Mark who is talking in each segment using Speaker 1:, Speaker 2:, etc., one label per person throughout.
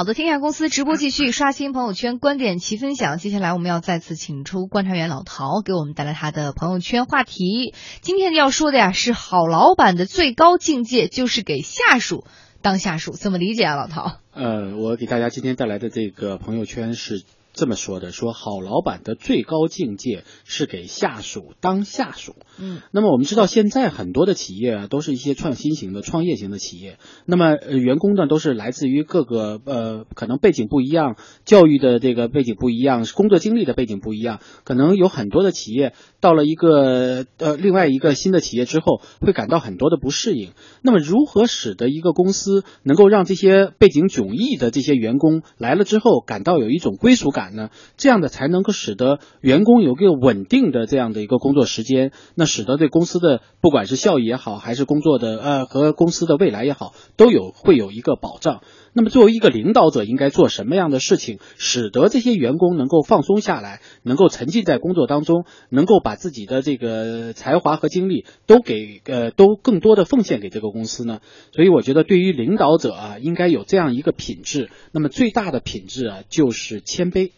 Speaker 1: 好的，天下公司直播继续刷新朋友圈，观点齐分享。接下来我们要再次请出观察员老陶，给我们带来他的朋友圈话题。今天要说的呀，是好老板的最高境界就是给下属当下属，怎么理解啊，老陶？
Speaker 2: 呃，我给大家今天带来的这个朋友圈是。这么说的，说好老板的最高境界是给下属当下属。
Speaker 1: 嗯，
Speaker 2: 那么我们知道现在很多的企业啊，都是一些创新型的、创业型的企业。那么呃，员工呢都是来自于各个呃，可能背景不一样，教育的这个背景不一样，工作经历的背景不一样，可能有很多的企业到了一个呃另外一个新的企业之后，会感到很多的不适应。那么如何使得一个公司能够让这些背景迥异的这些员工来了之后，感到有一种归属感？呢，这样的才能够使得员工有个稳定的这样的一个工作时间，那使得对公司的不管是效益也好，还是工作的呃和公司的未来也好，都有会有一个保障。那么作为一个领导者，应该做什么样的事情，使得这些员工能够放松下来，能够沉浸在工作当中，能够把自己的这个才华和精力都给呃都更多的奉献给这个公司呢？所以我觉得，对于领导者啊，应该有这样一个品质。那么最大的品质啊，就是谦卑。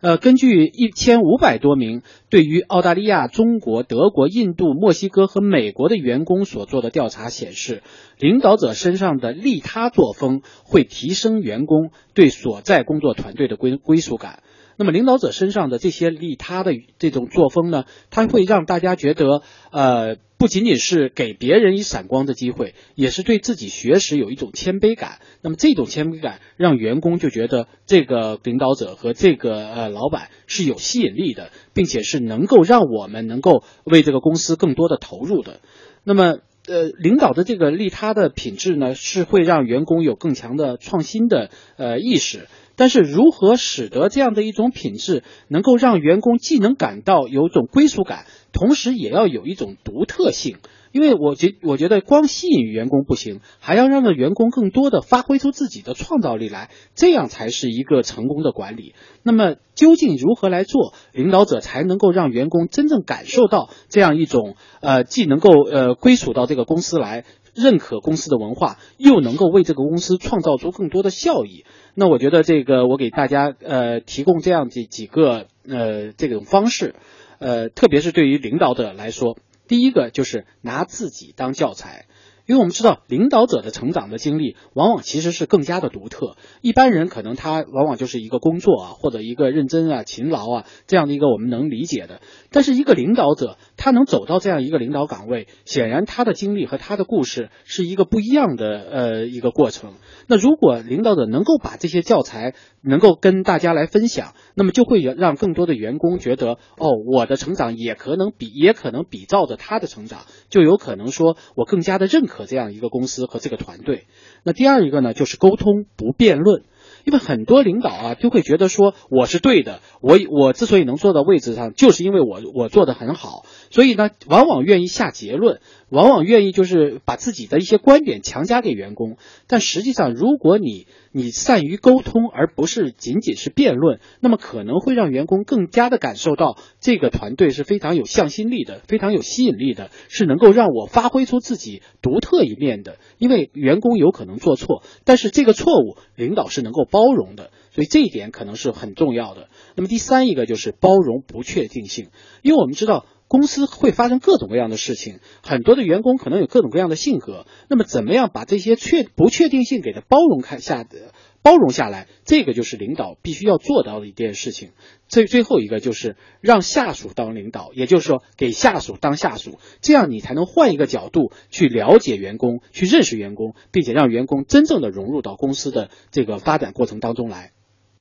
Speaker 2: 呃，根据一千五百多名对于澳大利亚、中国、德国、印度、墨西哥和美国的员工所做的调查显示，领导者身上的利他作风会提升员工对所在工作团队的归归属感。那么，领导者身上的这些利他的这种作风呢，它会让大家觉得，呃，不仅仅是给别人以闪光的机会，也是对自己学识有一种谦卑感。那么，这种谦卑感让员工就觉得这个领导者和这个呃老板是有吸引力的，并且是能够让我们能够为这个公司更多的投入的。那么，呃，领导的这个利他的品质呢，是会让员工有更强的创新的呃意识。但是，如何使得这样的一种品质能够让员工既能感到有种归属感，同时也要有一种独特性？因为我觉我觉得光吸引员工不行，还要让员工更多的发挥出自己的创造力来，这样才是一个成功的管理。那么，究竟如何来做，领导者才能够让员工真正感受到这样一种呃，既能够呃归属到这个公司来？认可公司的文化，又能够为这个公司创造出更多的效益。那我觉得这个，我给大家呃提供这样几几个呃这种方式，呃，特别是对于领导者来说，第一个就是拿自己当教材。因为我们知道，领导者的成长的经历往往其实是更加的独特。一般人可能他往往就是一个工作啊，或者一个认真啊、勤劳啊这样的一个我们能理解的。但是一个领导者，他能走到这样一个领导岗位，显然他的经历和他的故事是一个不一样的呃一个过程。那如果领导者能够把这些教材能够跟大家来分享，那么就会让更多的员工觉得，哦，我的成长也可能比也可能比照着他的成长，就有可能说我更加的认可。和这样一个公司和这个团队，那第二一个呢，就是沟通不辩论，因为很多领导啊就会觉得说我是对的，我我之所以能坐到位置上，就是因为我我做的很好，所以呢，往往愿意下结论。往往愿意就是把自己的一些观点强加给员工，但实际上，如果你你善于沟通，而不是仅仅是辩论，那么可能会让员工更加的感受到这个团队是非常有向心力的，非常有吸引力的，是能够让我发挥出自己独特一面的。因为员工有可能做错，但是这个错误领导是能够包容的，所以这一点可能是很重要的。那么第三一个就是包容不确定性，因为我们知道。公司会发生各种各样的事情，很多的员工可能有各种各样的性格。那么，怎么样把这些确不确定性给它包容开下的包容下来？这个就是领导必须要做到的一件事情。最最后一个就是让下属当领导，也就是说给下属当下属，这样你才能换一个角度去了解员工，去认识员工，并且让员工真正的融入到公司的这个发展过程当中来。